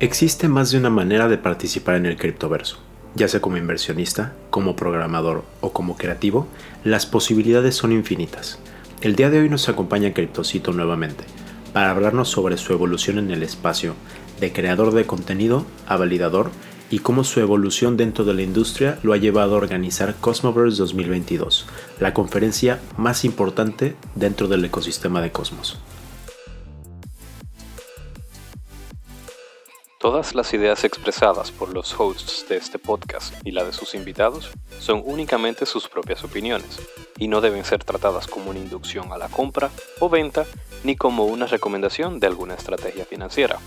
Existe más de una manera de participar en el criptoverso. Ya sea como inversionista, como programador o como creativo, las posibilidades son infinitas. El día de hoy nos acompaña Criptocito nuevamente para hablarnos sobre su evolución en el espacio, de creador de contenido a validador y cómo su evolución dentro de la industria lo ha llevado a organizar Cosmoverse 2022, la conferencia más importante dentro del ecosistema de Cosmos. Todas las ideas expresadas por los hosts de este podcast y la de sus invitados son únicamente sus propias opiniones y no deben ser tratadas como una inducción a la compra o venta ni como una recomendación de alguna estrategia financiera.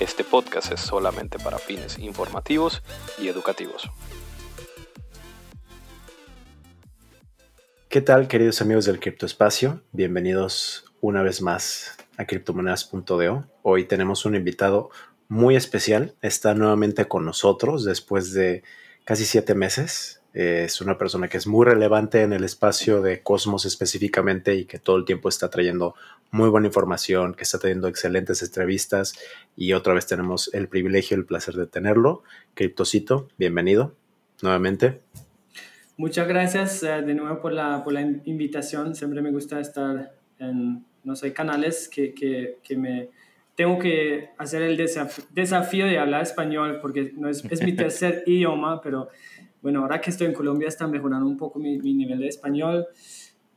Este podcast es solamente para fines informativos y educativos. ¿Qué tal queridos amigos del criptoespacio? Bienvenidos una vez más a criptomonedas.do. Hoy tenemos un invitado muy especial. Está nuevamente con nosotros después de casi siete meses. es una persona que es muy relevante en el espacio de Cosmos específicamente y que todo el tiempo está trayendo muy buena información, que está teniendo excelentes entrevistas y otra vez tenemos el privilegio, el placer de tenerlo. Criptocito, bienvenido nuevamente. Muchas gracias eh, de nuevo por la, por la invitación. Siempre me gusta estar en, no sé, canales que, que, que me tengo que hacer el desafío de hablar español porque no es, es mi tercer idioma, pero bueno, ahora que estoy en Colombia está mejorando un poco mi, mi, nivel de español.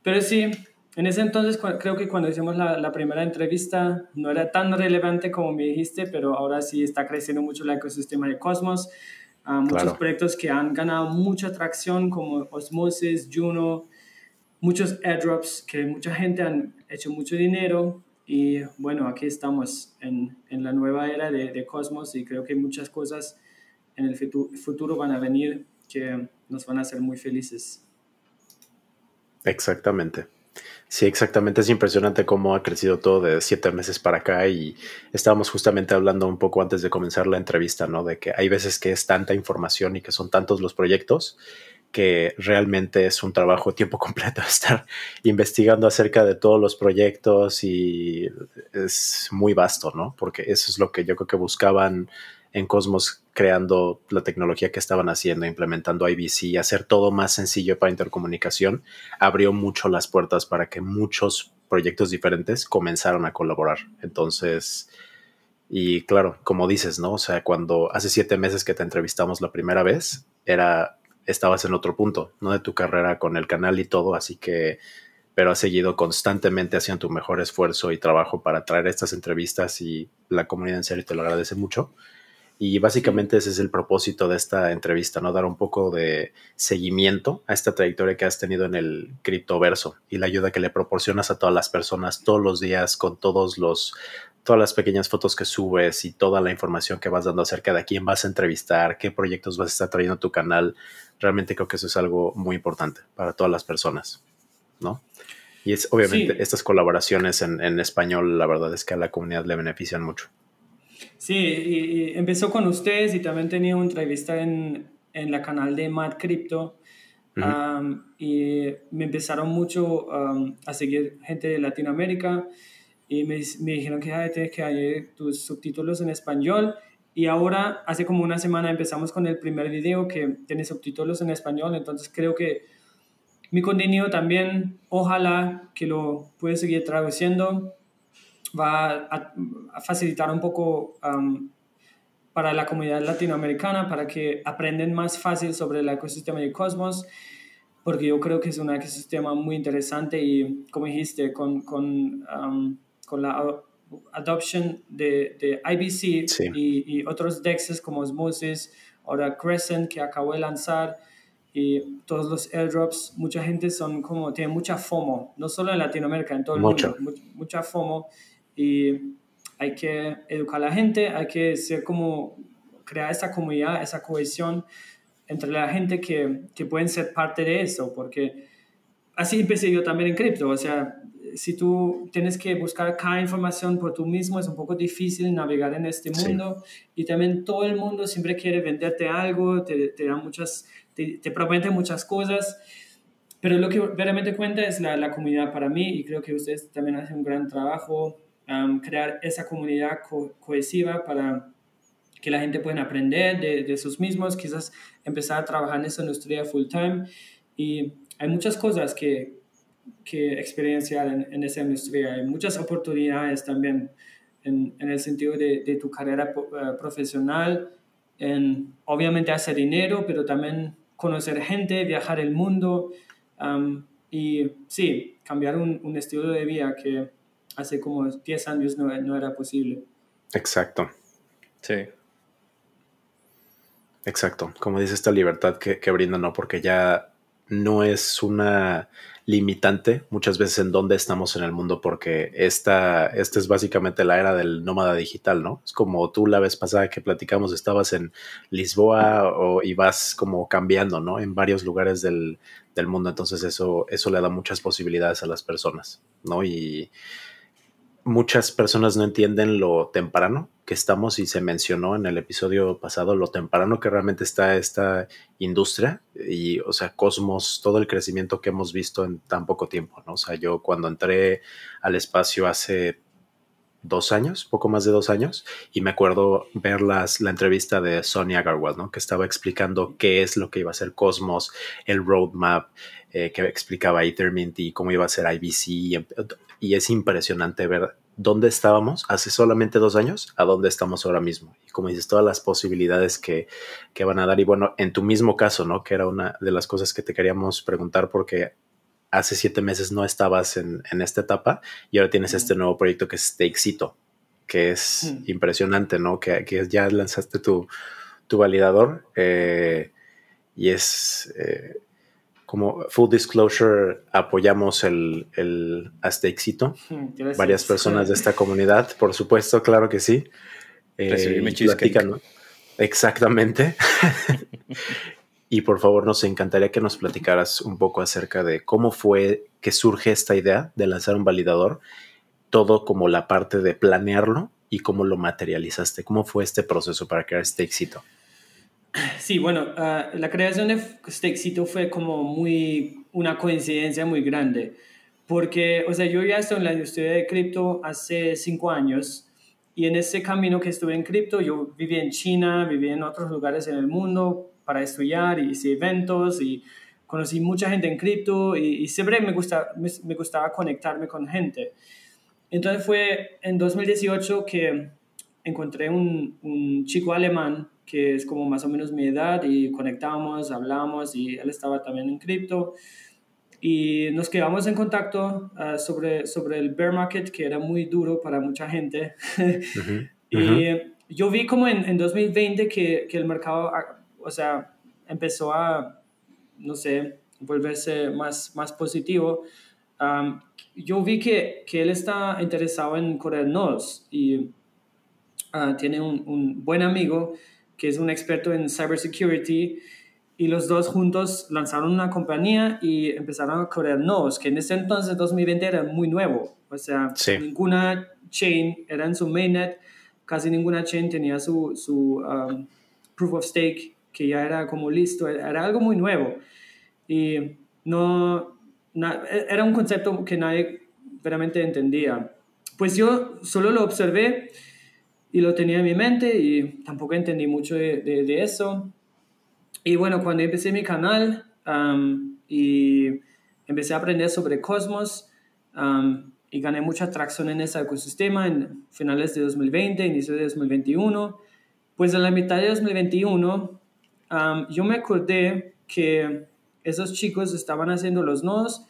Pero sí, en ese entonces creo que cuando hicimos la, la, primera entrevista no era tan relevante como me dijiste, pero ahora sí está creciendo mucho el ecosistema de Cosmos. Uh, muchos proyectos que han ganado mucha atracción como Osmosis, Juno, muchos airdrops que mucha gente han hecho mucho dinero y bueno, aquí estamos en, en la nueva era de, de, Cosmos y creo que muchas cosas en el futuro van a venir que nos van a hacer muy felices. Exactamente. Sí, exactamente. Es impresionante cómo ha crecido todo de siete meses para acá y estábamos justamente hablando un poco antes de comenzar la entrevista, ¿no? De que hay veces que es tanta información y que son tantos los proyectos que realmente es un trabajo tiempo completo estar investigando acerca de todos los proyectos y es muy vasto, ¿no? Porque eso es lo que yo creo que buscaban en Cosmos creando la tecnología que estaban haciendo, implementando IBC, hacer todo más sencillo para intercomunicación, abrió mucho las puertas para que muchos proyectos diferentes comenzaron a colaborar. Entonces, y claro, como dices, ¿no? O sea, cuando hace siete meses que te entrevistamos la primera vez, era estabas en otro punto, ¿no? De tu carrera con el canal y todo, así que, pero has seguido constantemente haciendo tu mejor esfuerzo y trabajo para traer estas entrevistas y la comunidad en serio te lo agradece mucho. Y básicamente ese es el propósito de esta entrevista, ¿no? Dar un poco de seguimiento a esta trayectoria que has tenido en el criptoverso y la ayuda que le proporcionas a todas las personas todos los días con todos los todas las pequeñas fotos que subes y toda la información que vas dando acerca de a quién vas a entrevistar, qué proyectos vas a estar trayendo a tu canal. Realmente creo que eso es algo muy importante para todas las personas, ¿no? Y es obviamente estas colaboraciones en, en, español, la verdad es que a la comunidad le benefician mucho. Sí, y, empezó con ustedes y también tenía una entrevista en, en la canal de Mad Crypto. um, y me empezaron mucho um, a seguir gente de Latinoamérica y me, me dijeron que tienes que añadir tus subtítulos en español. Y ahora, hace como una semana empezamos con el primer video que tiene subtítulos en español, entonces creo que mi contenido también, ojalá que lo puedes seguir traduciendo, va a, a facilitar un poco um, para la comunidad latinoamericana, para que aprenden más fácil sobre el ecosistema de Cosmos, porque yo creo que es un ecosistema muy interesante y, como dijiste, con, con um, con la adoption de, de IBC y, y, otros DEXs como Osmosis, ahora Crescent que acabo de lanzar y todos los airdrops, mucha gente son como, tiene mucha FOMO, no solo en Latinoamérica, en todo el mundo, mucha FOMO y hay que educar a la gente, hay que ser como, crear esa comunidad, esa cohesión entre la gente que, que pueden ser parte de eso, porque así empecé yo también en cripto, o sea, si tú tienes que buscar cada información por tú mismo, es un poco difícil navegar en este mundo. Y también todo el mundo siempre quiere venderte algo, te, te da muchas, te, te, promete muchas cosas. Pero lo que realmente cuenta es la, la, comunidad para mí y creo que ustedes también hacen un gran trabajo, um, crear esa comunidad co cohesiva para que la gente puede aprender de, de sus mismos, quizás empezar a trabajar en esa industria full time. Y hay muchas cosas que, que experienciar en, en, esa industria. Hay muchas oportunidades también en, en el sentido de, de tu carrera uh, profesional, en obviamente hacer dinero, pero también conocer gente, viajar el mundo um, y sí, cambiar un, un, estilo de vida que hace como 10 años no, no era posible. Exacto. Sí. Exacto, como dice esta libertad que, que, brinda, ¿no? Porque ya no es una limitante muchas veces en dónde estamos en el mundo, porque esta, esta es básicamente la era del nómada digital, ¿no? Es como tú la vez pasada que platicamos, estabas en Lisboa o, y vas como cambiando, ¿no? En varios lugares del, del mundo, entonces eso, eso le da muchas posibilidades a las personas, ¿no? Y muchas personas no entienden lo temprano que estamos y se mencionó en el episodio pasado lo temprano que realmente está esta industria y, o sea, Cosmos, todo el crecimiento que hemos visto en tan poco tiempo, ¿no? O sea, yo cuando entré al espacio hace dos años, poco más de dos años, y me acuerdo ver las, la entrevista de Sonia Garwell, ¿no? Que estaba explicando qué es lo que iba a ser Cosmos, el roadmap, eh, que explicaba Ethermint y cómo iba a ser IBC, y, es impresionante ver dónde estábamos hace solamente dos años a dónde estamos ahora mismo. Y como dices, todas las posibilidades que, que, van a dar. Y bueno, en tu mismo caso, ¿no? Que era una de las cosas que te queríamos preguntar porque hace siete meses no estabas en, en esta etapa y ahora tienes este nuevo proyecto que es Takesito, que es mm. impresionante, ¿no? Que, que, ya lanzaste tu, tu validador eh, y es... Eh, como full disclosure, apoyamos el, el hasta éxito. Varias personas de esta comunidad, por supuesto, claro que sí. Eh, platican, Exactamente. y por favor, nos encantaría que nos platicaras un poco acerca de cómo fue que surge esta idea de lanzar un validador, todo como la parte de planearlo y cómo lo materializaste. ¿Cómo fue este proceso para crear este éxito? Sí, bueno, uh, la creación de este éxito fue como muy, una coincidencia muy grande, porque, o sea, yo ya estoy en la industria de cripto hace cinco años y en ese camino que estuve en cripto, yo viví en China, viví en otros lugares en el mundo para estudiar y hice eventos y conocí mucha gente en cripto y, y, siempre me, gusta, me, me gustaba conectarme con gente. Entonces fue en 2018 que encontré un, un chico alemán que es como más o menos mi edad y conectamos, hablamos y él estaba también en cripto y nos quedamos en contacto uh, sobre, sobre el bear market que era muy duro para mucha gente uh -huh, y uh -huh. yo vi como en, en 2020 que, que, el mercado, ah, o sea, empezó a, no sé, volverse más, más positivo. Um, yo vi que, que él está interesado en correr nodos y uh, tiene un, un buen amigo que es un experto en cybersecurity, y los dos juntos lanzaron una compañía y empezaron a correr nodos, que en ese entonces, 2020, era muy nuevo. O sea, sí. ninguna chain era en su mainnet, casi ninguna chain tenía su, su um, proof of stake, que ya era como listo, era algo muy nuevo. Y no, na, era un concepto que nadie realmente entendía. Pues yo solo lo observé y lo tenía en mi mente y tampoco entendí mucho de, de, de eso. Y bueno, cuando empecé mi canal um, y empecé a aprender sobre Cosmos um, y gané mucha atracción en ese ecosistema en finales de 2020, inicio de 2021, pues en la mitad de 2021 um, yo me acordé que esos chicos estaban haciendo los nodos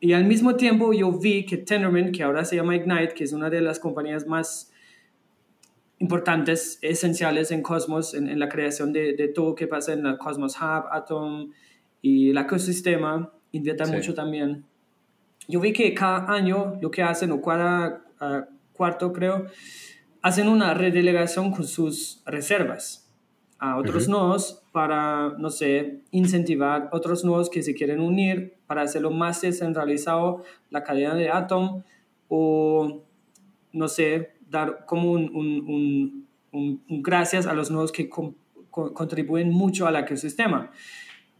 y al mismo tiempo yo vi que Tendermint, que ahora se llama Ignite, que es una de las compañías más importantes, esenciales en Cosmos, en, en la creación de, de, todo que pasa en el Cosmos Hub, Atom y el ecosistema, invierten sí. mucho también. Yo vi que cada año lo que hacen, o cada uh, cuarto creo, hacen una redelegación con sus reservas a otros uh -huh. nodos para, no sé, incentivar otros nodos que se quieren unir para hacerlo más descentralizado la cadena de Atom o, no sé, dar como un, un, un, un gracias a los nodos que con, con, contribuyen mucho al ecosistema.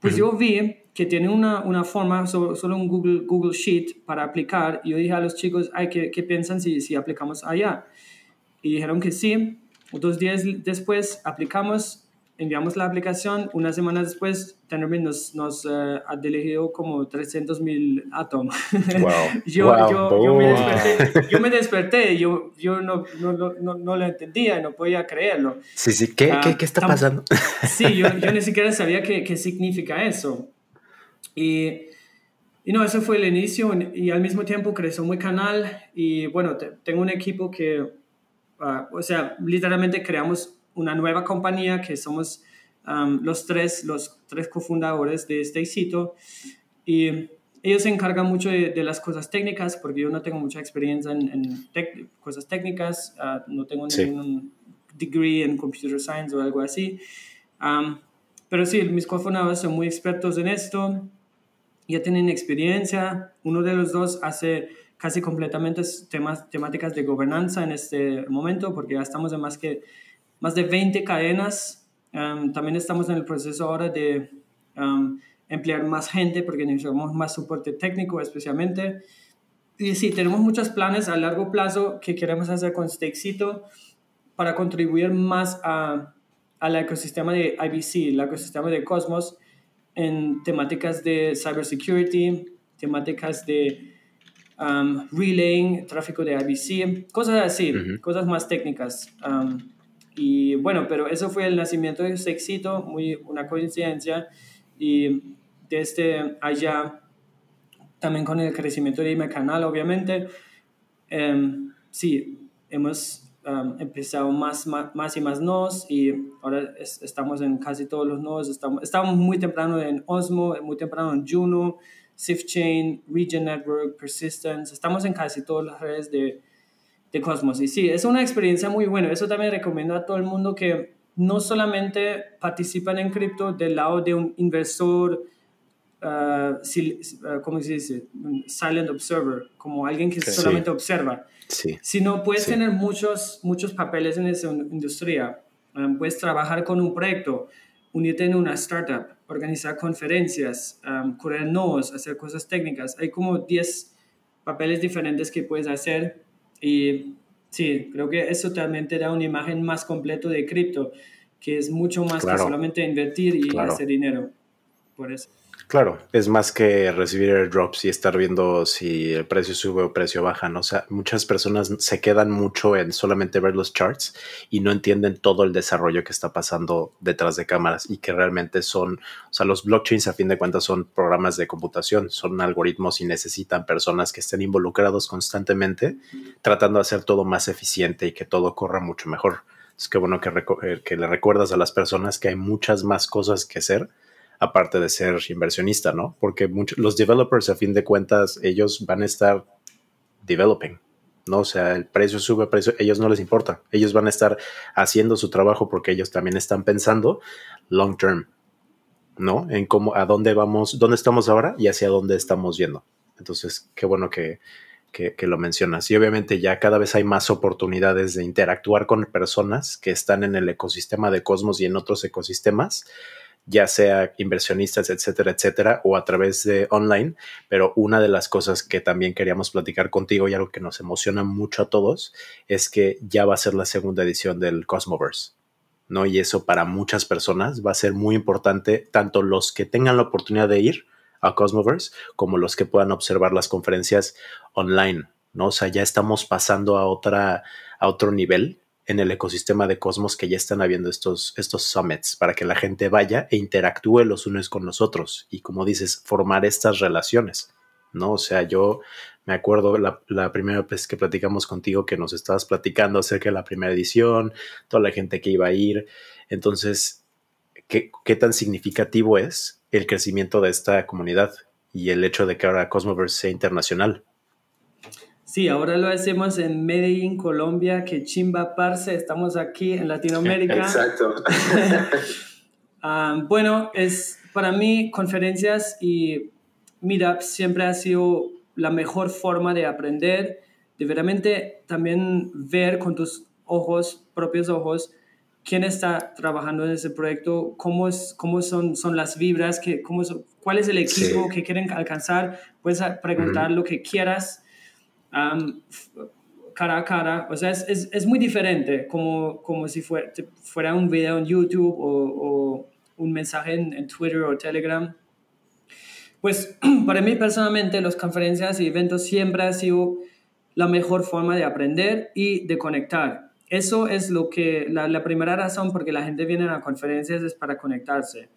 Pues uh -huh. yo vi que tiene una, una forma, solo, solo, un Google, Google Sheet para aplicar, y yo dije a los chicos, Ay, ¿qué, qué piensan si, si aplicamos allá? Y dijeron que sí, dos días después aplicamos enviamos la aplicación, unas semanas después Tendermint nos, nos uh, ha dirigido como 300 mil átomos. Wow. yo, wow. Yo, yo, me desperté, yo me desperté, yo, yo no, no, no, no, lo entendía, no podía creerlo. Sí, sí, ¿qué, uh, ¿qué, qué está pasando? sí, yo, yo, ni siquiera sabía qué, qué significa eso. Y, y, no, eso fue el inicio y al mismo tiempo creció muy canal y bueno, te, tengo un equipo que, uh, o sea, literalmente creamos una nueva compañía que somos um, los tres, los tres cofundadores de este sitio y ellos se encargan mucho de, las cosas técnicas porque yo no tengo mucha experiencia en, en cosas técnicas, uh, no tengo ningún degree en computer science o algo así. Um, pero sí, mis cofundadores son muy expertos en esto, ya tienen experiencia. Uno de los dos hace casi completamente temas, temáticas de gobernanza en este momento porque ya estamos en más que más de 20 cadenas. Um, también estamos en el proceso ahora de um, emplear más gente porque necesitamos más soporte técnico especialmente. Y sí, tenemos muchos planes a largo plazo que queremos hacer con éxito para contribuir más a, al ecosistema de IBC, el ecosistema de Cosmos, en temáticas de cybersecurity, temáticas de um, relaying, tráfico de IBC, cosas así, cosas más técnicas. Um, y bueno, pero eso fue el nacimiento de ese éxito, muy una coincidencia. Y desde allá, también con el crecimiento de mi canal, obviamente, um, sí, hemos empezado más, más, más, y más nodos y ahora estamos en casi todos los nodos. Estamos, estamos muy temprano en Osmo, muy temprano en Juno, SwiftChain, Region Network, Persistence. Estamos en casi todas las redes de, de Cosmos. Y sí, es una experiencia muy buena. Eso también recomiendo a todo el mundo que no solamente participan en cripto del lado de un inversor, uh, ¿cómo se dice? Un silent observer, como alguien que solamente observa, sí. sino puedes tener muchos, muchos papeles en esa industria. Um, puedes trabajar con un proyecto, unirte en una startup, organizar conferencias, um, correr nodos, hacer cosas técnicas. Hay como 10 papeles diferentes que puedes hacer y sí, creo que eso también te da una imagen más completa de cripto, que es mucho más que solamente invertir y hacer dinero. Por eso. Claro, es más que recibir airdrops y estar viendo si el precio sube o precio baja, ¿no? O sea, muchas personas se quedan mucho en solamente ver los charts y no entienden todo el desarrollo que está pasando detrás de cámaras y que realmente son, o sea, los blockchains a fin de cuentas son programas de computación, son algoritmos y necesitan personas que estén involucrados constantemente tratando de hacer todo más eficiente y que todo corra mucho mejor. Es que bueno que, eh, que le recuerdas a las personas que hay muchas más cosas que hacer aparte de ser inversionista, ¿no? Porque muchos, los developers, a fin de cuentas, ellos van a estar developing, ¿no? O sea, el precio sube, el precio, ellos no les importa. Ellos van a estar haciendo su trabajo porque ellos también están pensando long term, ¿no? En cómo, a dónde vamos, dónde estamos ahora y hacia dónde estamos yendo. Entonces, qué bueno que, que, que, lo mencionas. Y obviamente ya cada vez hay más oportunidades de interactuar con personas que están en el ecosistema de Cosmos y en otros ecosistemas ya sea inversionistas, etcétera, etcétera, o a través de online. Pero una de las cosas que también queríamos platicar contigo y algo que nos emociona mucho a todos es que ya va a ser la segunda edición del Cosmoverse. ¿no? Y eso para muchas personas va a ser muy importante, tanto los que tengan la oportunidad de ir a Cosmoverse como los que puedan observar las conferencias online, ¿no? O sea, ya estamos pasando a otra, a otro nivel en el ecosistema de Cosmos que ya están habiendo estos, estos summits para que la gente vaya e interactúe los unos con los otros y como dices, formar estas relaciones, ¿no? O sea, yo me acuerdo la, la, primera vez que platicamos contigo que nos estabas platicando acerca de la primera edición, toda la gente que iba a ir, entonces, ¿qué, qué tan significativo es el crecimiento de esta comunidad y el hecho de que ahora Cosmoverse sea internacional? Sí, ahora lo hacemos en Medellín, Colombia, que chimba parce, estamos aquí en Latinoamérica. Exacto. Ah, bueno, es para mí conferencias y meetups siempre ha sido la mejor forma de aprender, de verdaderamente también ver con tus ojos, propios ojos, quién está trabajando en ese proyecto, cómo, es, cómo son, son las vibras, que, cómo cuál es el equipo que quieren alcanzar. Puedes preguntar lo que quieras cara a cara, o sea, es, es, es muy diferente, como, como si fuera, fuera un video en YouTube o, o un mensaje en, en, Twitter o Telegram. Pues para mí personalmente, las conferencias y eventos siempre han sido la mejor forma de aprender y de conectar. Eso es lo que, la, la primera razón por que la gente viene a conferencias es para conectarse.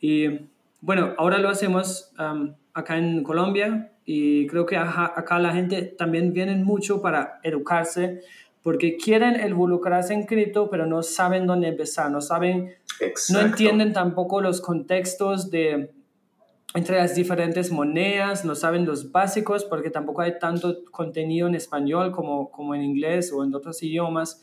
Y bueno, ahora lo hacemos um, acá en Colombia y creo que acá la gente también viene mucho para educarse porque quieren involucrarse en cripto, pero no saben dónde empezar, no saben, no entienden tampoco los contextos de entre las diferentes monedas, no saben los básicos porque tampoco hay tanto contenido en español como, como en inglés o en otros idiomas.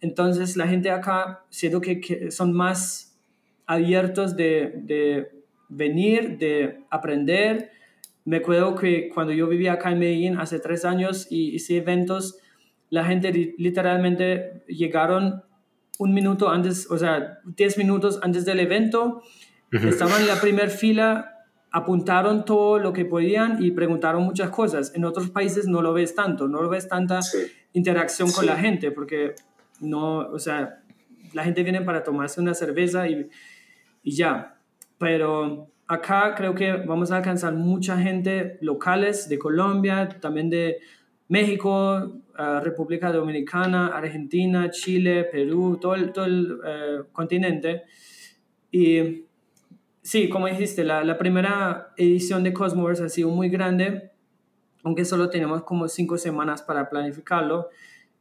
Entonces la gente acá siento que, que son más abiertos de, de venir, de aprender. Me acuerdo que cuando yo vivía acá en Medellín hace tres años y hice eventos, la gente literalmente llegaron un minuto antes, o sea, diez minutos antes del evento, estaban en la primera fila, apuntaron todo lo que podían y preguntaron muchas cosas. En otros países no lo ves tanto, no lo ves tanta interacción con la gente, porque no, o sea, la gente viene para tomarse una cerveza y, y ya pero acá creo que vamos a alcanzar mucha gente locales de Colombia, también de México, uh, República Dominicana, Argentina, Chile, Perú, todo el, todo el uh, continente. Y sí, como dijiste, la, la primera edición de Cosmos ha sido muy grande, aunque solo tenemos como cinco semanas para planificarlo.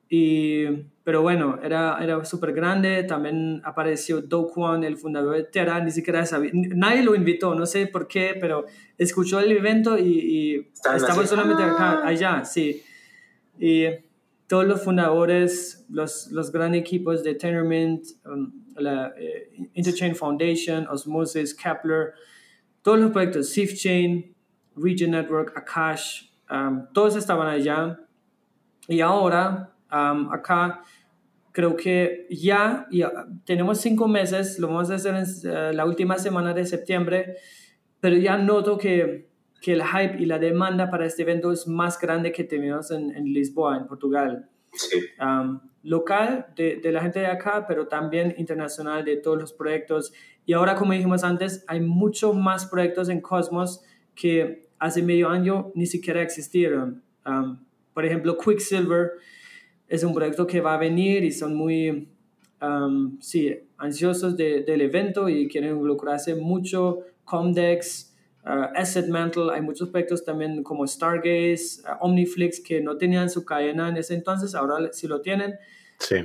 Y, pero bueno, era, era súper grande. También apareció Do Kwon, el fundador de Terra. Ni siquiera sabía, nadie lo invitó, no sé por qué, pero escuchó el evento y, y estaba solamente acá, ah". allá, sí. Y todos los fundadores, los, los grandes equipos de Tenerment, um, la eh, Interchain Foundation, Osmosis, Kepler, todos los proyectos, SafeChain, Region Network, Akash, um, todos estaban allá. Y ahora acá creo que ya, ya, tenemos cinco meses, lo vamos a hacer en eh, la última semana de septiembre, pero ya noto que, que, el hype y la demanda para este evento es más grande que tenemos en, en Lisboa, en Portugal. local de, de, la gente de acá, pero también internacional de todos los proyectos. Y ahora, como dijimos antes, hay mucho más proyectos en Cosmos que hace medio año ni siquiera existieron. por ejemplo, Quicksilver es un proyecto que va a venir y son muy um, sí, ansiosos de, del evento y quieren involucrarse mucho. Comdex, uh, Asset Mantle, hay muchos proyectos también como Stargaze, uh, Omniflix que no tenían su cadena en ese entonces, ahora sí lo tienen. Sí.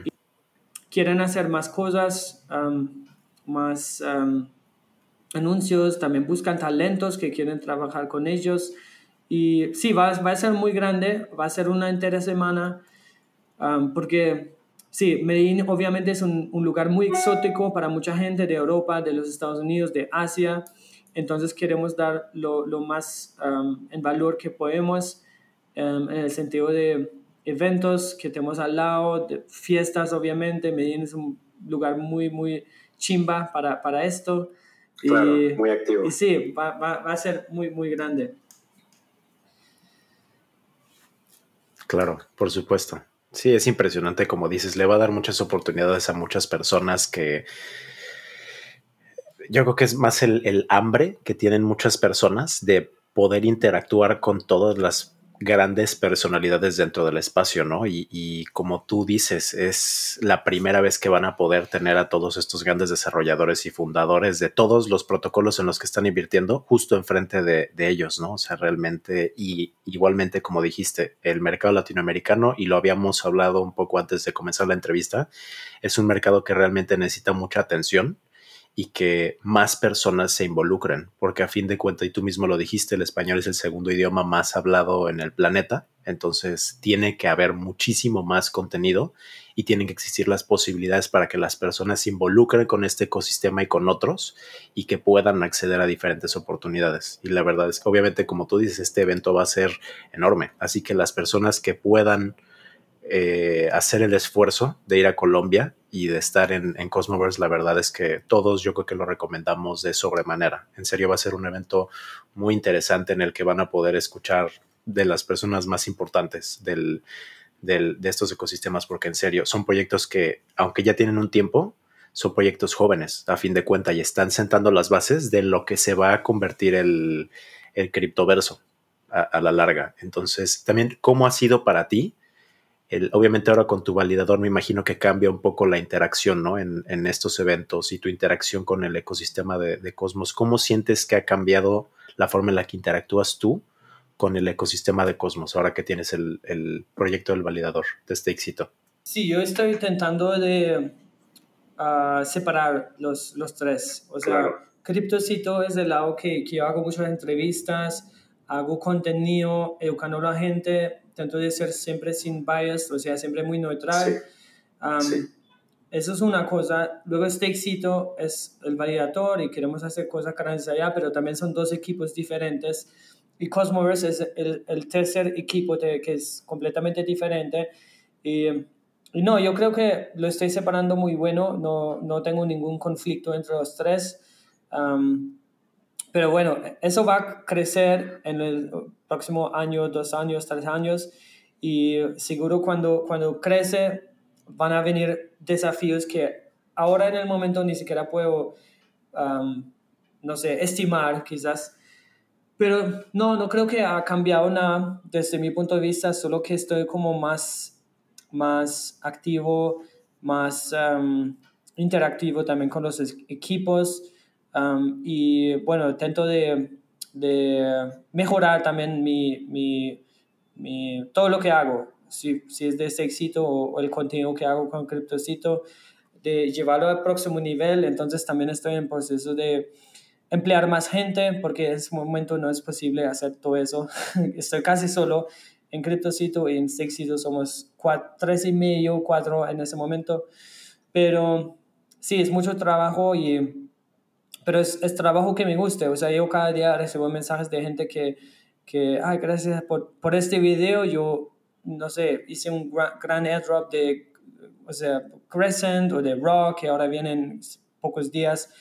quieren hacer más cosas, um, más um, anuncios, también buscan talentos que quieren trabajar con ellos. Y sí, va, va a ser muy grande, va a ser una entera semana porque sí, Medellín obviamente es un, un, lugar muy exótico para mucha gente de Europa, de los Estados Unidos, de Asia, entonces queremos dar lo, lo más en valor que podemos en el sentido de eventos que tenemos al lado, de fiestas obviamente, Medellín es un lugar muy, muy chimba para, para esto. Claro, y, muy activo. Y sí, va, va, va a ser muy, muy grande. Claro, por supuesto. Sí, es impresionante, como dices, le va a dar muchas oportunidades a muchas personas que yo creo que es más el, el hambre que tienen muchas personas de poder interactuar con todas las grandes personalidades dentro del espacio, ¿no? Y, como tú dices, es la primera vez que van a poder tener a todos estos grandes desarrolladores y fundadores de todos los protocolos en los que están invirtiendo justo enfrente de, de ellos, ¿no? O sea, realmente, y igualmente, como dijiste, el mercado latinoamericano, y lo habíamos hablado un poco antes de comenzar la entrevista, es un mercado que realmente necesita mucha atención y que más personas se involucren, porque a fin de cuentas, y tú mismo lo dijiste, el español es el segundo idioma más hablado en el planeta, entonces tiene que haber muchísimo más contenido y tienen que existir las posibilidades para que las personas se involucren con este ecosistema y con otros y que puedan acceder a diferentes oportunidades. Y la verdad es que obviamente, como tú dices, este evento va a ser enorme, así que las personas que puedan eh, hacer el esfuerzo de ir a Colombia y de estar en, en Cosmoverse, la verdad es que todos yo creo que lo recomendamos de sobremanera. En serio va a ser un evento muy interesante en el que van a poder escuchar de las personas más importantes de estos ecosistemas, porque en serio, son proyectos que, aunque ya tienen un tiempo, son proyectos jóvenes, a fin de cuentas, y están sentando las bases de lo que se va a convertir el criptoverso a, la larga. Entonces, también, ¿cómo ha sido para ti? El, obviamente ahora con tu validador me imagino que cambia un poco la interacción ¿no? en, en estos eventos y tu interacción con el ecosistema de, de, Cosmos. ¿Cómo sientes que ha cambiado la forma en la que interactúas tú con el ecosistema de Cosmos ahora que tienes el, el proyecto del validador de este éxito? Sí, yo estoy intentando de uh, separar los, los tres. O sea, claro. Criptocito es el lado que, que yo hago muchas entrevistas, hago contenido, educando a la gente, intento de ser siempre sin bias, o sea, siempre muy neutral. Sí. Um, sí. Eso es una cosa. Luego este éxito es el validador y queremos hacer cosas grandes allá, pero también son dos equipos diferentes. Y Cosmoverse es el, el tercer equipo de, que es completamente diferente. Y, y, no, yo creo que lo estoy separando muy bueno, no, no tengo ningún conflicto entre los tres. Um, pero bueno, eso va a crecer en el próximo año, dos años, tres años y seguro cuando, cuando crece van a venir desafíos que ahora en el momento ni siquiera puedo, no sé, estimar quizás. Pero no, no creo que ha cambiado nada desde mi punto de vista, solo que estoy como más, más activo, más interactivo también con los equipos. Um, y bueno, intento de, de mejorar también mi, mi, mi, todo lo que hago, si, si es de ese éxito o, o, el contenido que hago con Cryptocito, de llevarlo al próximo nivel. Entonces también estoy en proceso de emplear más gente porque en ese momento no es posible hacer todo eso. estoy casi solo en Cryptocito y en Sexito somos cuatro, tres y medio, cuatro en ese momento. Pero sí, es mucho trabajo y pero es, es, trabajo que me guste, o sea, yo cada día recibo mensajes de gente que, que ay, gracias por, por este video, yo, no sé, hice un gran, gran airdrop de, o sea, Crescent o de Rock, que ahora vienen pocos días,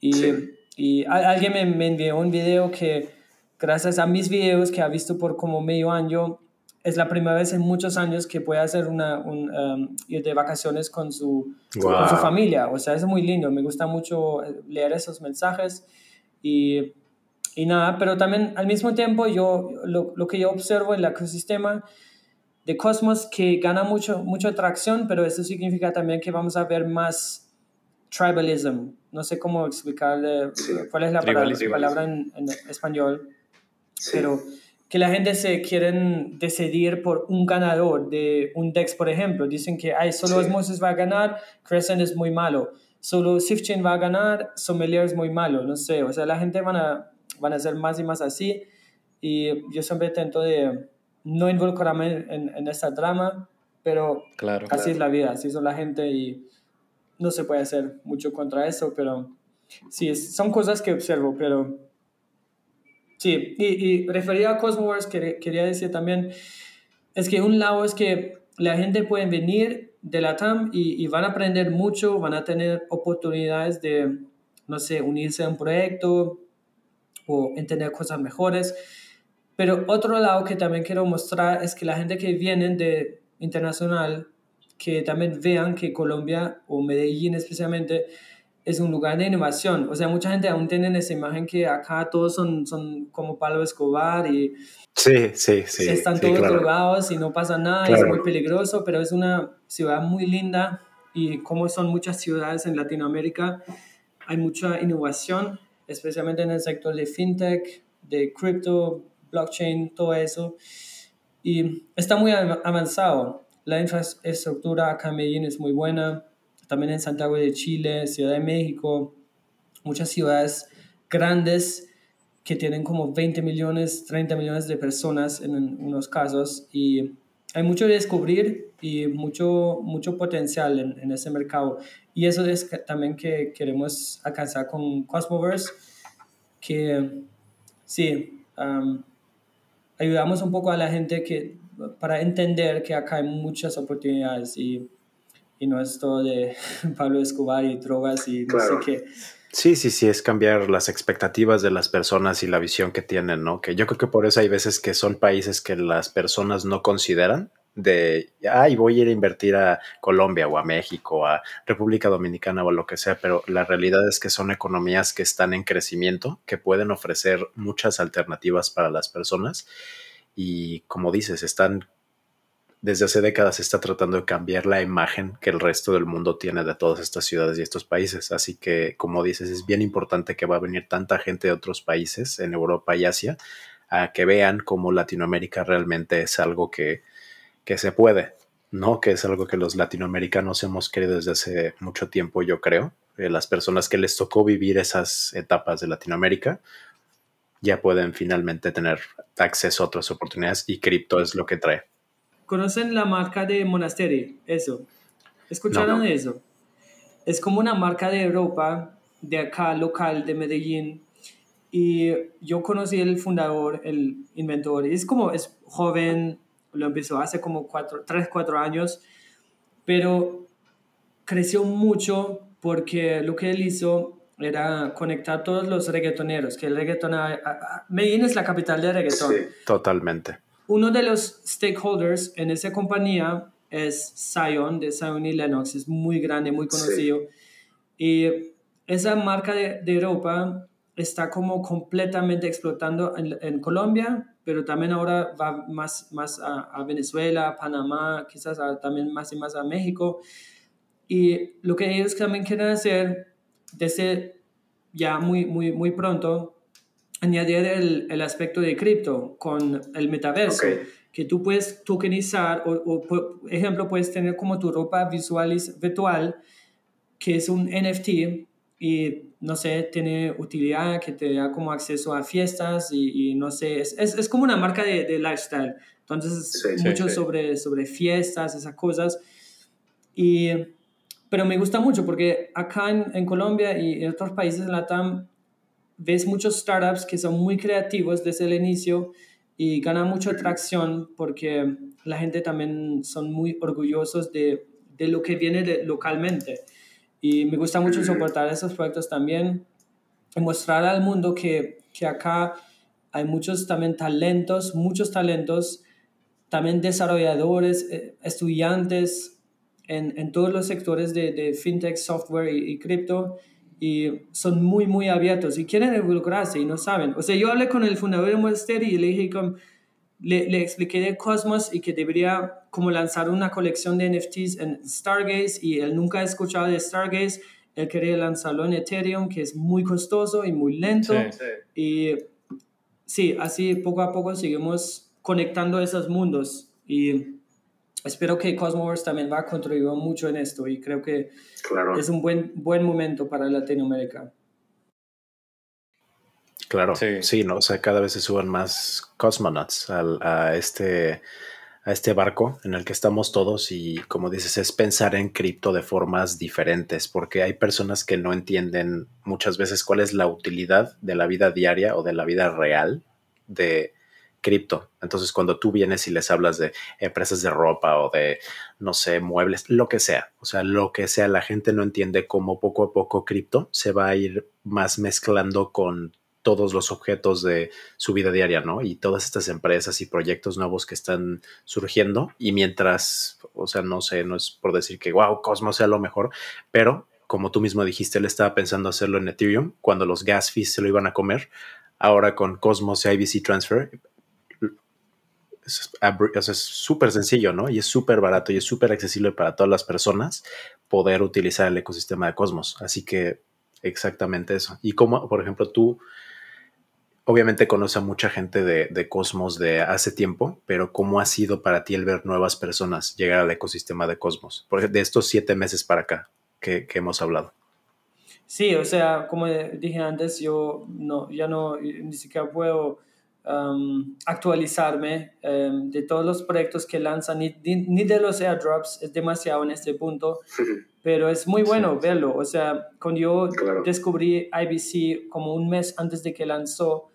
y, sí. y alguien me, me envió un video que, gracias a mis videos que ha visto por como medio año, es la primera vez en muchos años que puede hacer una, un, um, ir de vacaciones con su, wow. con su familia. O sea, es muy lindo. Me gusta mucho eh, leer esos mensajes y, y nada, pero también al mismo tiempo yo, lo, lo, que yo observo en el ecosistema de Cosmos que gana mucho, mucha atracción, pero eso significa también que vamos a ver más tribalism. No sé cómo explicarle cuál es la palabra, palabra en, en, español, sí. pero que la gente se quieren decidir por un ganador de un DEX, por ejemplo. Dicen que Ay, solo sí. Osmosis va a ganar, Crescent es muy malo. Solo Sifchain va a ganar, Sommelier es muy malo. No sé, o sea, la gente van a, van a ser más y más así. Y yo siempre intento de no involucrarme en, en esta drama, pero claro, así claro. es la vida, así son la gente y no se puede hacer mucho contra eso, pero sí, son cosas que observo, pero Sí, y, y referido a Cosmos, quería, quería decir también, es que un lado es que la gente puede venir de la TAM y, y, van a aprender mucho, van a tener oportunidades de, no sé, unirse a un proyecto o entender cosas mejores. Pero otro lado que también quiero mostrar es que la gente que viene de internacional, que también vean que Colombia o Medellín especialmente es un lugar de innovación. O sea, mucha gente aún tiene esa imagen que acá todos son, son como Pablo Escobar y sí, sí, sí, están sí, todos claro. drogados y no pasa nada, Claro. es muy peligroso, pero es una ciudad muy linda y como son muchas ciudades en Latinoamérica, hay mucha innovación, especialmente en el sector de fintech, de cripto, blockchain, todo eso. Y está muy av- avanzado. La infraestructura acá en Medellín es muy buena también en Santiago de Chile, Ciudad de México, muchas ciudades grandes que tienen como 20 millones, 30 millones de personas en unos casos y hay mucho que descubrir y mucho, mucho potencial en, en ese mercado. Y eso es que también que queremos alcanzar con Cosmoverse, que sí, um, ayudamos un poco a la gente que, para entender que acá hay muchas oportunidades y y no es todo de Pablo Escobar y drogas y no Claro. sé qué. Sí, sí, sí, es cambiar las expectativas de las personas y la visión que tienen, ¿no? Que yo creo que por eso hay veces que son países que las personas no consideran de, ay, voy a ir a invertir a Colombia o a México, a República Dominicana o lo que sea, pero la realidad es que son economías que están en crecimiento, que pueden ofrecer muchas alternativas para las personas y como dices, están desde hace décadas se está tratando de cambiar la imagen que el resto del mundo tiene de todas estas ciudades y estos países. Así que, como dices, es bien importante que va a venir tanta gente de otros países en Europa y Asia a que vean cómo Latinoamérica realmente es algo que, que se puede, ¿no? Que es algo que los latinoamericanos hemos querido desde hace mucho tiempo, yo creo. Eh, las personas que les tocó vivir esas etapas de Latinoamérica ya pueden finalmente tener acceso a otras oportunidades y cripto es lo que trae. ¿Conocen la marca de Monastery? Eso. ¿Escucharon eso? Es como una marca de Europa, de acá, local, de Medellín. Y yo conocí el fundador, el inventor. Es como, es joven, lo empezó hace como cuatro, tres, cuatro años, pero creció mucho porque lo que él hizo era conectar todos los reggaetoneros, que el Medellín es la capital de reggaeton. Sí, totalmente uno de los stakeholders en esa compañía es Zion, de Zion y Lennox, es muy grande, muy conocido. Y esa marca de, Europa está como completamente explotando en, Colombia, pero también ahora va más, más a, Venezuela, Panamá, quizás también más y más a México. Y lo que ellos también quieren hacer desde ya muy, muy, muy pronto añadir el, el aspecto de cripto con el metaverso, que tú puedes tokenizar, o, por ejemplo, puedes tener como tu ropa visual virtual, que es un NFT, y no sé, tiene utilidad, que te da como acceso a fiestas, y, no sé, es, es, es, como una marca de, de lifestyle. Entonces, mucho Sobre, sobre fiestas, esas cosas. Y, pero me gusta mucho porque acá en, en Colombia y en otros países de Latam ves muchos startups que son muy creativos desde el inicio y ganan mucha atracción porque la gente también son muy orgullosos de, de lo que viene localmente. Y me gusta mucho soportar esos proyectos también y mostrar al mundo que, que acá hay muchos también talentos, muchos talentos, también desarrolladores, eh, estudiantes en, en, todos los sectores de, de fintech, software y, y cripto y son muy, muy abiertos y quieren involucrarse y no saben. O sea, yo hablé con el fundador de Monster y le dije, como, le, le, expliqué de Cosmos y que debería como lanzar una colección de NFTs en Stargaze y él nunca ha escuchado de Stargaze. Él quería lanzarlo en Ethereum, que es muy costoso y muy lento. Y sí, así poco a poco seguimos conectando esos mundos y espero que Cosmos también va a contribuir mucho en esto y creo que es un buen, buen momento para Latinoamérica. Claro, sí. ¿no? O sea, cada vez se suban más cosmonauts a, este, a este barco en el que estamos todos y como dices, es pensar en cripto de formas diferentes, porque hay personas que no entienden muchas veces cuál es la utilidad de la vida diaria o de la vida real de, cripto. Entonces, cuando tú vienes y les hablas de empresas de ropa o de, no sé, muebles, lo que sea, o sea, lo que sea, la gente no entiende cómo poco a poco cripto se va a ir más mezclando con todos los objetos de su vida diaria, ¿no? Y todas estas empresas y proyectos nuevos que están surgiendo. Y mientras, o sea, no sé, no es por decir que, wow, Cosmos sea lo mejor, pero como tú mismo dijiste, él estaba pensando hacerlo en Ethereum cuando los gas fees se lo iban a comer. Ahora con Cosmos y IBC Transfer es súper sencillo, ¿no? Y es súper barato y es súper accesible para todas las personas poder utilizar el ecosistema de Cosmos. Así que exactamente eso. Y como, por ejemplo, tú obviamente conoces a mucha gente de, Cosmos de hace tiempo, pero ¿cómo ha sido para ti el ver nuevas personas llegar al ecosistema de Cosmos? Porque de estos siete meses para acá que, que hemos hablado. Sí, o sea, como dije antes, yo no, ya no, ni siquiera puedo Um, actualizarme um, de todos los proyectos que lanzan, ni, ni, de los airdrops, es demasiado en este punto, pero es muy bueno verlo. O sea, cuando yo descubrí IBC como un mes antes de que lanzó,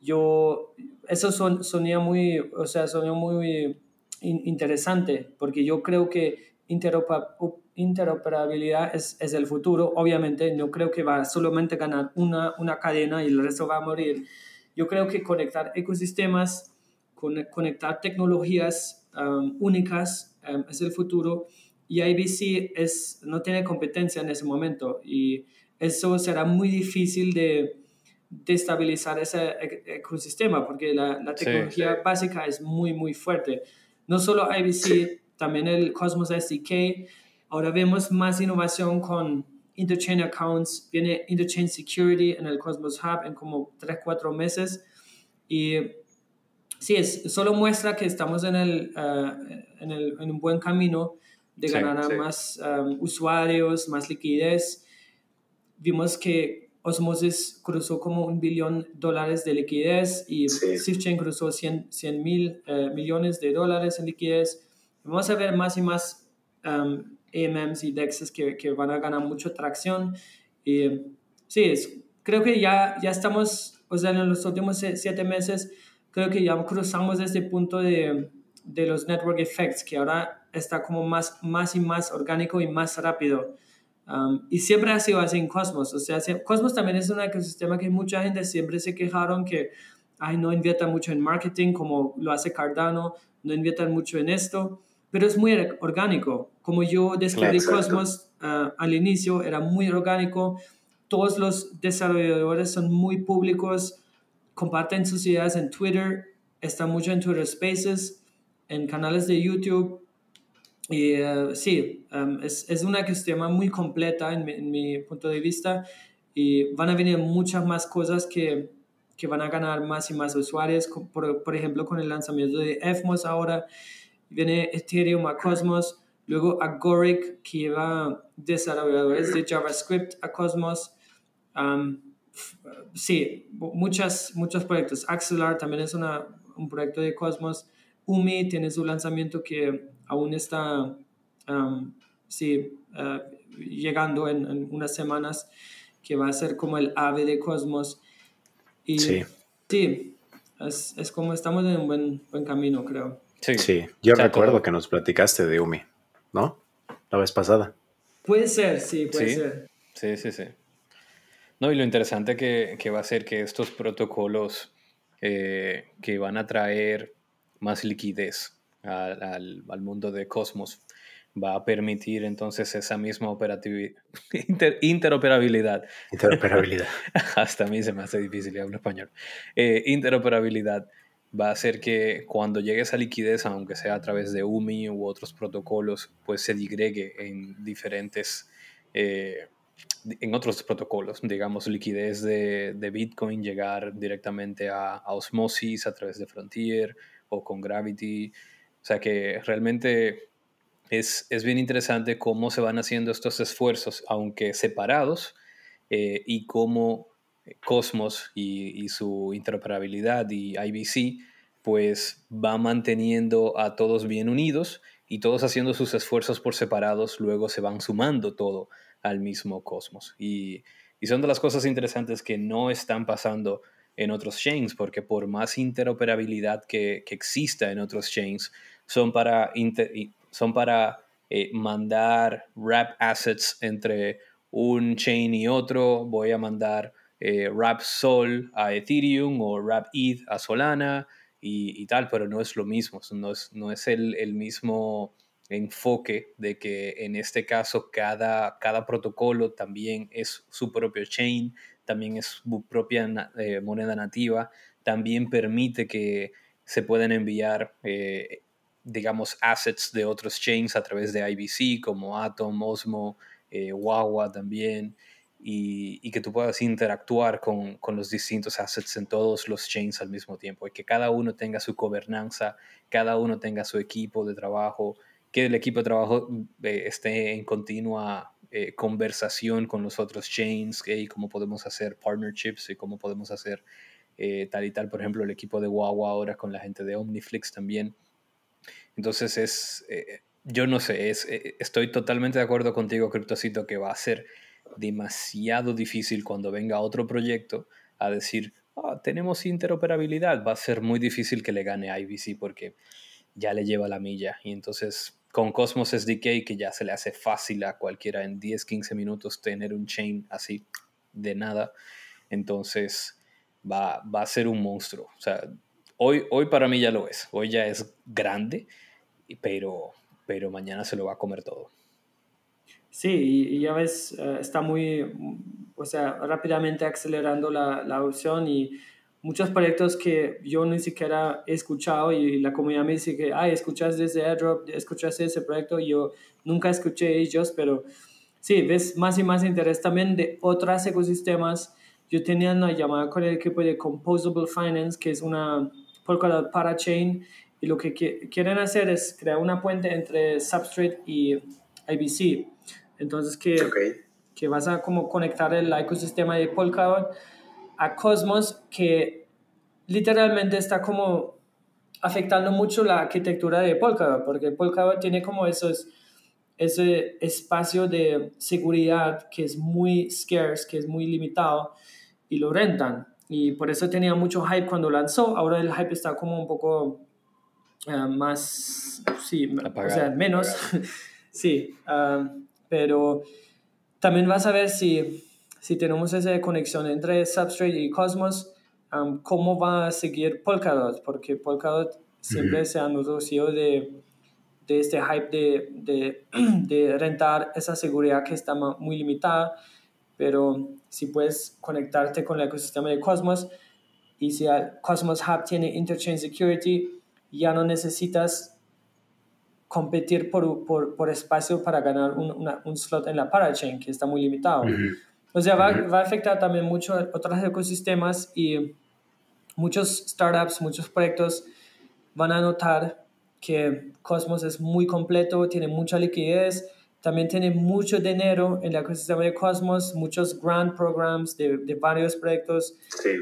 yo, eso son, sonía muy, o sea, sonó muy interesante, porque yo creo que interoperabilidad es, es, el futuro. Obviamente, no creo que va solamente ganar una, una cadena y el resto va a morir yo creo que conectar ecosistemas, conectar tecnologías um, únicas, um, es el futuro y IBC es, no tiene competencia en ese momento y eso será muy difícil de, de estabilizar ese e, ecosistema porque la, la tecnología básica es muy, muy fuerte. No solo IBC, también el Cosmos SDK. Ahora vemos más innovación con interchain accounts, viene interchain security en el Cosmos Hub en como 3, 4 meses. Y sí, es, solo muestra que estamos en, el, eh, en, el, en un buen camino de ganar a más um, usuarios, más liquidez. Vimos que Osmosis cruzó como un billón de dólares de liquidez y SwiftChain cruzó 100 mil eh, millones de dólares en liquidez. Vamos a ver más y más um, AMMs y DEXs que, que, van a ganar mucha tracción. Y sí, es, creo que ya, ya estamos, o sea, en los últimos siete meses, creo que ya cruzamos este punto de, de los network effects, que ahora está como más, más y más orgánico y más rápido. Um, y siempre ha sido así en Cosmos. O sea, Cosmos también es un ecosistema que mucha gente siempre se quejaron que ay, no invierta mucho en marketing como lo hace Cardano, no inviertan mucho en esto pero es muy orgánico. Como yo descubrí Cosmos uh, al inicio, era muy orgánico. Todos los desarrolladores son muy públicos, comparten sus ideas en Twitter, están mucho en Twitter Spaces, en canales de YouTube. Y uh, sí, um, es, es, una ecosistema muy completa en mi, en mi, punto de vista y van a venir muchas más cosas que, que van a ganar más y más usuarios, por, por ejemplo con el lanzamiento de EFMOS ahora viene Ethereum a Cosmos, luego Agoric, que lleva desarrolladores de JavaScript a Cosmos. Um, sí, muchas, muchos proyectos. Axelar también es una, un proyecto de Cosmos. UMI tiene su lanzamiento que aún está um, sí, uh, llegando en, unas semanas, que va a ser como el ave de Cosmos. Y sí, sí es, es como estamos en un buen, buen camino, creo. Sí, yo recuerdo que nos platicaste de Umi, ¿no? La vez pasada. Puede ser, sí, puede ser. Sí, sí, sí. No, y lo interesante que, que va a ser que estos protocolos eh, que van a traer más liquidez al, al, mundo de Cosmos va a permitir entonces esa misma operatividad, interoperabilidad. Interoperabilidad. Hasta a mí se me hace difícil, hablar español. Eh, interoperabilidad va a hacer que cuando llegue esa liquidez, aunque sea a través de UMI u otros protocolos, pues se digregue en diferentes, eh, en otros protocolos, digamos, liquidez de, de Bitcoin, llegar directamente a, Osmosis a través de Frontier o con Gravity. O sea que realmente es, es bien interesante cómo se van haciendo estos esfuerzos, aunque separados, eh, y cómo Cosmos y, su interoperabilidad y IBC, pues va manteniendo a todos bien unidos y todos haciendo sus esfuerzos por separados, luego se van sumando todo al mismo Cosmos. Y, son de las cosas interesantes que no están pasando en otros chains, porque por más interoperabilidad que, exista en otros chains, son para, son para eh, mandar wrap assets entre un chain y otro. Voy a mandar eh, Rap Sol a Ethereum o Rap ETH a Solana y, tal, pero no es lo mismo, no es, no es el, el, mismo enfoque de que en este caso cada, cada protocolo también es su propio chain, también es su propia eh, moneda nativa, también permite que se puedan enviar, eh, digamos, assets de otros chains a través de IBC como Atom, Osmo, Wawa también y, que tú puedas interactuar con, con, los distintos assets en todos los chains al mismo tiempo y que cada uno tenga su gobernanza, cada uno tenga su equipo de trabajo, que el equipo de trabajo eh, esté en continua eh, conversación con los otros chains y cómo podemos hacer partnerships y cómo podemos hacer eh, tal y tal. Por ejemplo, el equipo de Wawa ahora con la gente de Omniflix también. Entonces es, yo no sé, es, estoy totalmente de acuerdo contigo, Cryptocito, que va a ser demasiado difícil cuando venga otro proyecto a decir, ah, tenemos interoperabilidad, va a ser muy difícil que le gane a IBC porque ya le lleva la milla. Y entonces con Cosmos SDK, que ya se le hace fácil a cualquiera en 10, 15 minutos tener un chain así de nada, entonces va, va a ser un monstruo. O sea, hoy, hoy para mí ya lo es, hoy ya es grande pero, pero mañana se lo va a comer todo. Sí, y, ya ves, eh, está muy, o sea, rápidamente acelerando la, la adopción y muchos proyectos que yo ni siquiera he escuchado y la comunidad me dice que, ay, escuchas desde AirDrop, escuchas ese proyecto, y yo nunca escuché ellos, pero sí, ves más y más interés también de otros ecosistemas. Yo tenía una llamada con el equipo de Composable Finance, que es una Polkadot parachain, y lo que quieren hacer es crear una puente entre Substrate y IBC. Entonces, que, que vas a como conectar el ecosistema de Polkadot a Cosmos, que literalmente está como afectando mucho la arquitectura de Polkadot, porque Polkadot tiene como esos, ese espacio de seguridad que es muy scarce, que es muy limitado, y lo rentan. Y por eso tenía mucho hype cuando lanzó. Ahora el hype está como un poco eh, más, sí, o sea, menos. sí, ah, pero también vas a ver si, si tenemos esa conexión entre Substrate y Cosmos, cómo va a seguir Polkadot, porque Polkadot siempre se ha nutrido de, de este hype de, de, de, rentar esa seguridad que está muy limitada, pero si puedes conectarte con el ecosistema de Cosmos y si Cosmos Hub tiene Interchain Security, ya no necesitas competir por, por, por espacio para ganar un, un, slot en la parachain, que está muy limitado. O sea, va, va, a afectar también mucho a otros ecosistemas y muchos startups, muchos proyectos van a notar que Cosmos es muy completo, tiene mucha liquidez, también tiene mucho dinero en el ecosistema de Cosmos, muchos grant programs de, de varios proyectos, sí.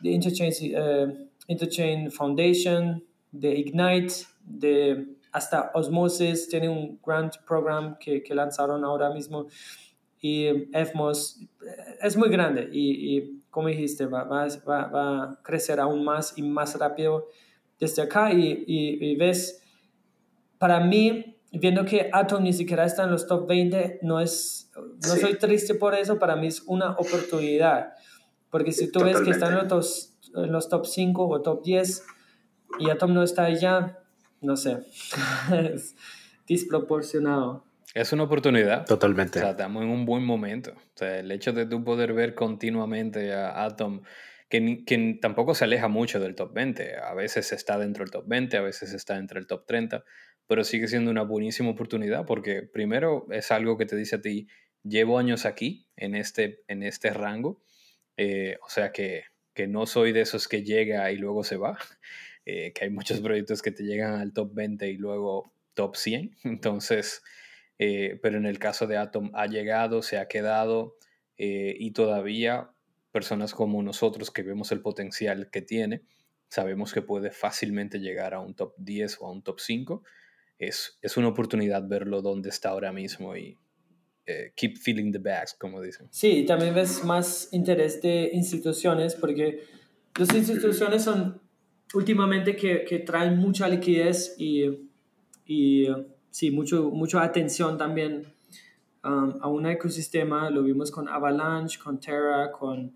de Interchain, uh, Interchain Foundation, de Ignite, de hasta Osmosis tiene un grant program que, que lanzaron ahora mismo. Y EFMOS es muy grande y, y como dijiste, va, va, va, a crecer aún más y más rápido desde acá. Y, y, ves, para mí, viendo que Atom ni siquiera está en los top 20, no, es, no soy triste por eso, para mí es una oportunidad, porque si tú ves que está en los, en los top 5 o top 10 y Atom no está allá, no sé, es desproporcionado. Es una oportunidad. Totalmente. O sea, estamos en un buen momento. O sea, el hecho de tú poder ver continuamente a Atom, que, que tampoco se aleja mucho del top 20. A veces está dentro del top 20, a veces está entre el top 30, pero sigue siendo una buenísima oportunidad porque primero es algo que te dice a ti, llevo años aquí, en este, en este rango, eh, o sea que, que no soy de esos que llega y luego se va. Eh, que hay muchos proyectos que te llegan al top 20 y luego top 100. Entonces, eh, pero en el caso de Atom ha llegado, se ha quedado eh, y todavía personas como nosotros que vemos el potencial que tiene, sabemos que puede fácilmente llegar a un top 10 o a un top 5. Es, es una oportunidad verlo donde está ahora mismo y keep filling the bags, como dicen. Sí, también ves más interés de instituciones porque las instituciones son últimamente que, que traen mucha liquidez y, y sí, mucho, mucha atención también um, a un ecosistema. Lo vimos con Avalanche, con Terra, con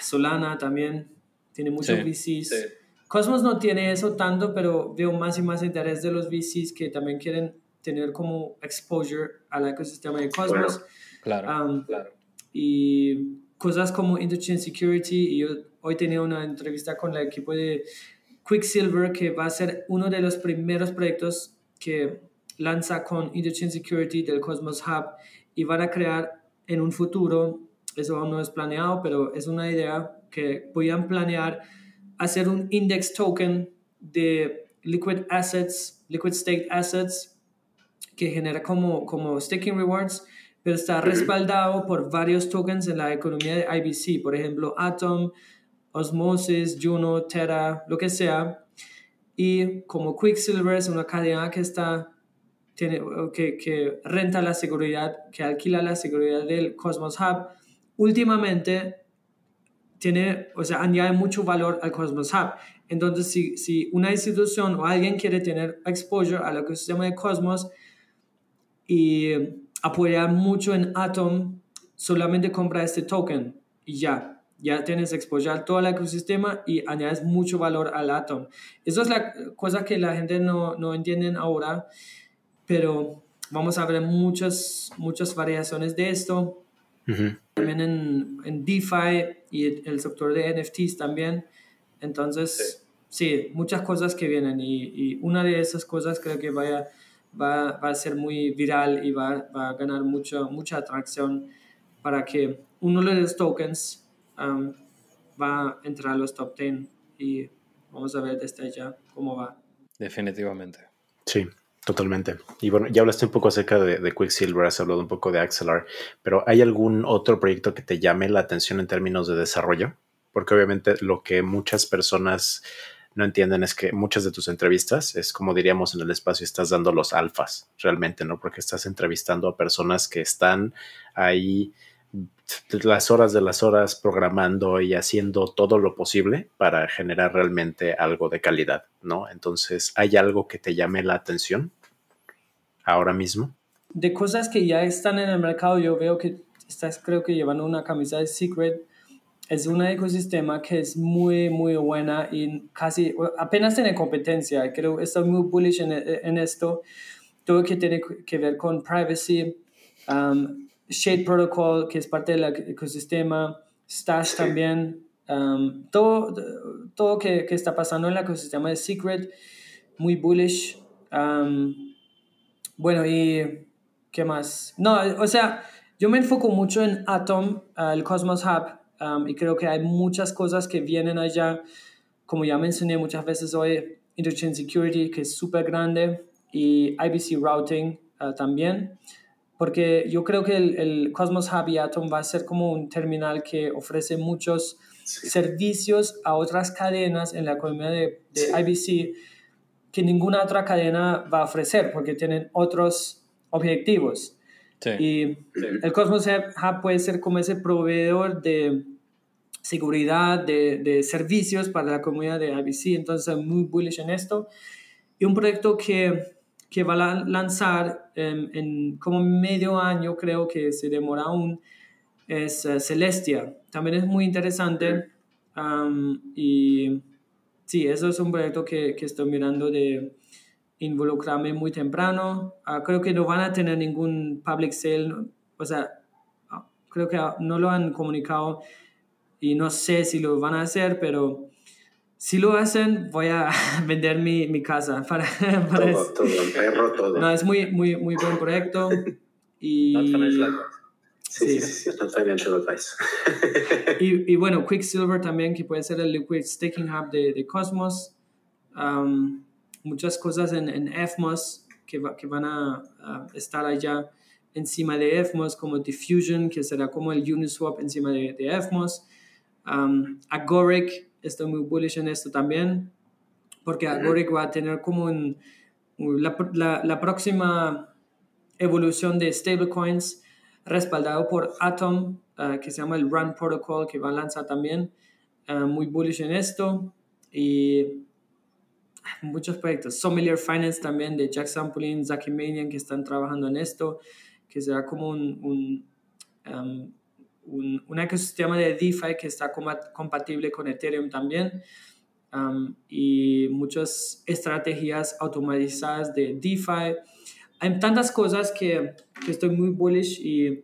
Solana también. Tiene muchos VCs. Cosmos no tiene eso tanto, pero veo más y más interés de los VCs que también quieren tener como exposure al ecosistema de Cosmos. claro, um, claro. Y cosas como Interchain Security y yo hoy tenía una entrevista con el equipo de Quicksilver que va a ser uno de los primeros proyectos que lanza con Interchain Security del Cosmos Hub y van a crear en un futuro, eso aún no es planeado, pero es una idea que podían planear hacer un index token de liquid assets, liquid staked assets que genera como, como staking rewards pero está respaldado por varios tokens en la economía de IBC, por ejemplo, Atom, Osmosis, Juno, Terra, lo que sea. Y como Quicksilver es una cadena que está tiene, que, que, renta la seguridad, que alquila la seguridad del Cosmos Hub, últimamente tiene, o sea, añade mucho valor al Cosmos Hub. Entonces, si, si una institución o alguien quiere tener exposure al ecosistema de Cosmos y apoyar mucho en Atom, solamente compra este token y ya. Ya tienes exposure todo el ecosistema y añades mucho valor al Atom. Eso es la cosa que la gente no, no entiende ahora, pero vamos a ver muchas, muchas variaciones de esto. También en, en, DeFi y el sector de NFTs también. Entonces, sí, muchas cosas que vienen y, y, una de esas cosas creo que vaya, va, va a ser muy viral y va, va, a ganar mucho, mucha atracción para que uno de los tokens um, va a entrar a los top 10 y vamos a ver desde allá cómo va. Definitivamente. Sí, totalmente. Y bueno, ya hablaste un poco acerca de, de, Quicksilver, has hablado un poco de Axelar, pero ¿hay algún otro proyecto que te llame la atención en términos de desarrollo? Porque obviamente lo que muchas personas no entienden es que muchas de tus entrevistas es como diríamos en el espacio, estás dando los alfas realmente, ¿no? Porque estás entrevistando a personas que están ahí las horas de las horas programando y haciendo todo lo posible para generar realmente algo de calidad, ¿no? Entonces, ¿hay algo que te llame la atención ahora mismo? De cosas que ya están en el mercado, yo veo que estás creo que llevando una camisa de Secret. Es un ecosistema que es muy, muy buena y casi apenas tiene competencia. Creo estoy muy bullish en, en esto. Todo que tiene que ver con privacy. Um, Shade Protocol, que es parte del ecosistema, Stash también, um, todo, todo que, que, está pasando en el ecosistema de Secret, muy bullish. Um, bueno, y ¿qué más? No, o sea, yo me enfoco mucho en Atom, uh, el Cosmos Hub, um, y creo que hay muchas cosas que vienen allá, como ya mencioné muchas veces hoy, Interchain Security, que es súper grande, y IBC Routing uh, también porque yo creo que el, el, Cosmos Hub y Atom va a ser como un terminal que ofrece muchos servicios a otras cadenas en la economía de, de IBC que ninguna otra cadena va a ofrecer porque tienen otros objetivos. Sí. Y el Cosmos Hub puede ser como ese proveedor de seguridad, de, de, servicios para la comunidad de IBC, entonces muy bullish en esto. Y un proyecto que que va a lanzar en, como medio año, creo que se demora aún, es uh, Celestia. También es muy interesante um, y sí, eso es un proyecto que, que, estoy mirando de involucrarme muy temprano. Uh, creo que no van a tener ningún public sale, o sea, ah, creo que no lo han comunicado y no sé si lo van a hacer, pero si lo hacen, voy a vender mi, mi casa para, para todo, todo, perro, todo. No, es muy, muy, muy buen proyecto. Y... Sí, sí, sí, sí, financial advice. y, y, bueno, Quicksilver también, que puede ser el Liquid Staking Hub de, de Cosmos. Um, muchas cosas en, en FMOS que, va, que van a, a, estar allá encima de FMOS, como Diffusion, que será como el Uniswap encima de, de FMOS. Um, Agoric, estoy muy bullish en esto también, porque Agoric va a tener como un, la, la, la, próxima evolución de stablecoins respaldado por Atom, uh, que se llama el Run Protocol, que va a lanzar también. Uh, muy bullish en esto. Y muchos proyectos. Sommelier Finance también de Jack Samplin, Zaki Manian, que están trabajando en esto, que será como un, un um, un, ecosistema de DeFi que está compatible con Ethereum también um, y muchas estrategias automatizadas de DeFi. Hay tantas cosas que, que estoy muy bullish y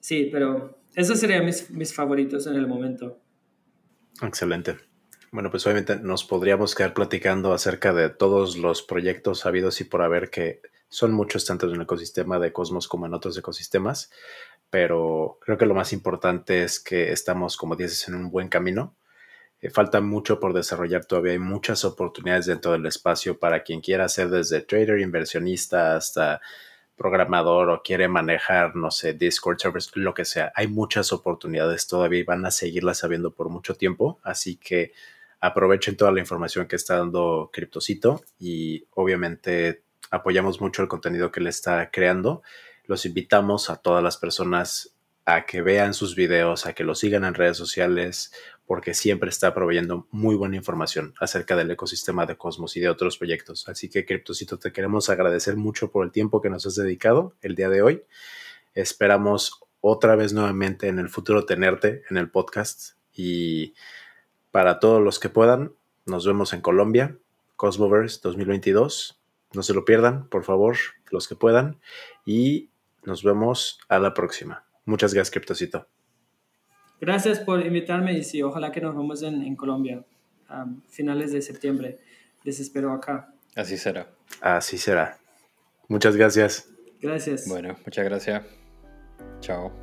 sí, pero esos serían mis, mis favoritos en el momento. Excelente. Bueno, pues obviamente nos podríamos quedar platicando acerca de todos los proyectos habidos y por haber que son muchos tanto en el ecosistema de Cosmos como en otros ecosistemas pero creo que lo más importante es que estamos, como dices, en un buen camino. Eh, falta mucho por desarrollar todavía, hay muchas oportunidades dentro del espacio para quien quiera ser desde trader, inversionista hasta programador o quiere manejar, no sé, Discord servers, lo que sea. Hay muchas oportunidades todavía y van a seguirlas habiendo por mucho tiempo, así que aprovechen toda la información que está dando Cryptocito y obviamente apoyamos mucho el contenido que le está creando los invitamos a todas las personas a que vean sus videos, a que lo sigan en redes sociales, porque siempre está proveyendo muy buena información acerca del ecosistema de Cosmos y de otros proyectos. Así que, Criptocito, te queremos agradecer mucho por el tiempo que nos has dedicado el día de hoy. Esperamos otra vez nuevamente en el futuro tenerte en el podcast. Y para todos los que puedan, nos vemos en Colombia, Cosmoverse 2022. No se lo pierdan, por favor, los que puedan. Y nos vemos a la próxima. Muchas gracias, Cryptocito. Gracias por invitarme y sí, ojalá que nos vemos en, Colombia a finales de septiembre. Les espero acá. Así será. Así será. Muchas gracias. Gracias. Bueno, muchas gracias. Chao.